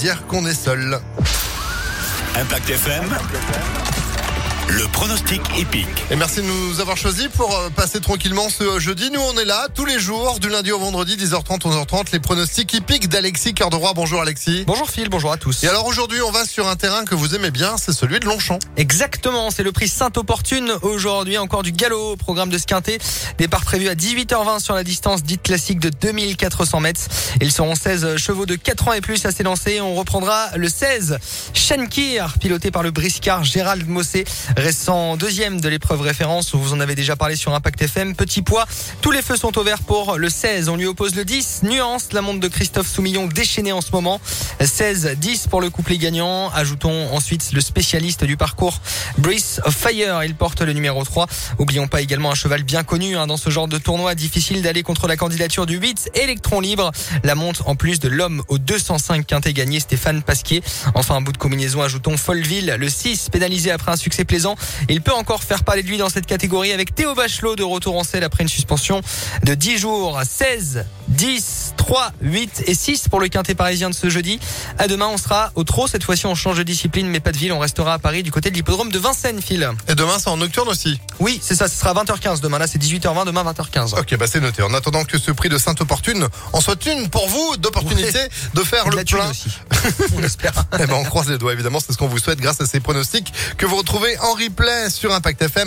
dire qu'on est seul. Impact FM. Le pronostic épique. Et merci de nous avoir choisis pour euh, passer tranquillement ce jeudi. Nous, on est là tous les jours, du lundi au vendredi, 10h30, 11h30. Les pronostics hippiques d'Alexis Cœur de Roi. Bonjour Alexis. Bonjour Phil, bonjour à tous. Et alors aujourd'hui, on va sur un terrain que vous aimez bien, c'est celui de Longchamp. Exactement, c'est le prix Sainte-Opportune. Aujourd'hui, encore du galop au programme de Squinté. Départ prévu à 18h20 sur la distance dite classique de 2400 mètres. Ils seront 16 chevaux de 4 ans et plus à s'élancer. On reprendra le 16, Shenkir, piloté par le briscard Gérald Mossé, restant deuxième de l'épreuve référence. Vous en avez déjà parlé sur Impact FM. Petit poids, tous les feux sont au vert pour le 16. On lui oppose le 10, Nuance, la montre de Christophe Soumillon déchaînée en ce moment. 16, 10 pour le couplet gagnant. Ajoutons ensuite le spécialiste du parcours, Brice Fire. Il porte le numéro 3. Oublions pas également un cheval bien connu hein, dans ce genre de tournoi. Difficile d'aller contre la candidature du 8, Electron Libre. La montre en plus de l'homme au 205 quintet gagné, Stéphane Pasquier. Enfin, un bout de combinaison, ajoutons Folleville, le 6, pénalisé après un succès plaisant. Il peut encore faire parler de lui dans cette catégorie avec Théo Bachelot de retour en selle après une suspension de 10 jours. 16, 10, 3, 8 et 6 pour le quintet parisien de ce jeudi. À demain, on sera au trot. Cette fois-ci, on change de discipline, mais pas de ville. On restera à Paris du côté de l'hippodrome de Vincennes, Phil. Et demain, c'est en nocturne aussi. Oui, c'est ça. Ce sera 20h15 demain. Là, c'est 18h20. Demain, 20h15. Ok, bah c'est noté. En attendant que ce prix de Sainte-Opportune en soit une pour vous, d'opportunité de faire Et de le thune plein. aussi. on espère. Eh ben, on croise les doigts, évidemment. C'est ce qu'on vous souhaite grâce à ces pronostics que vous retrouvez en replay sur Impact FM.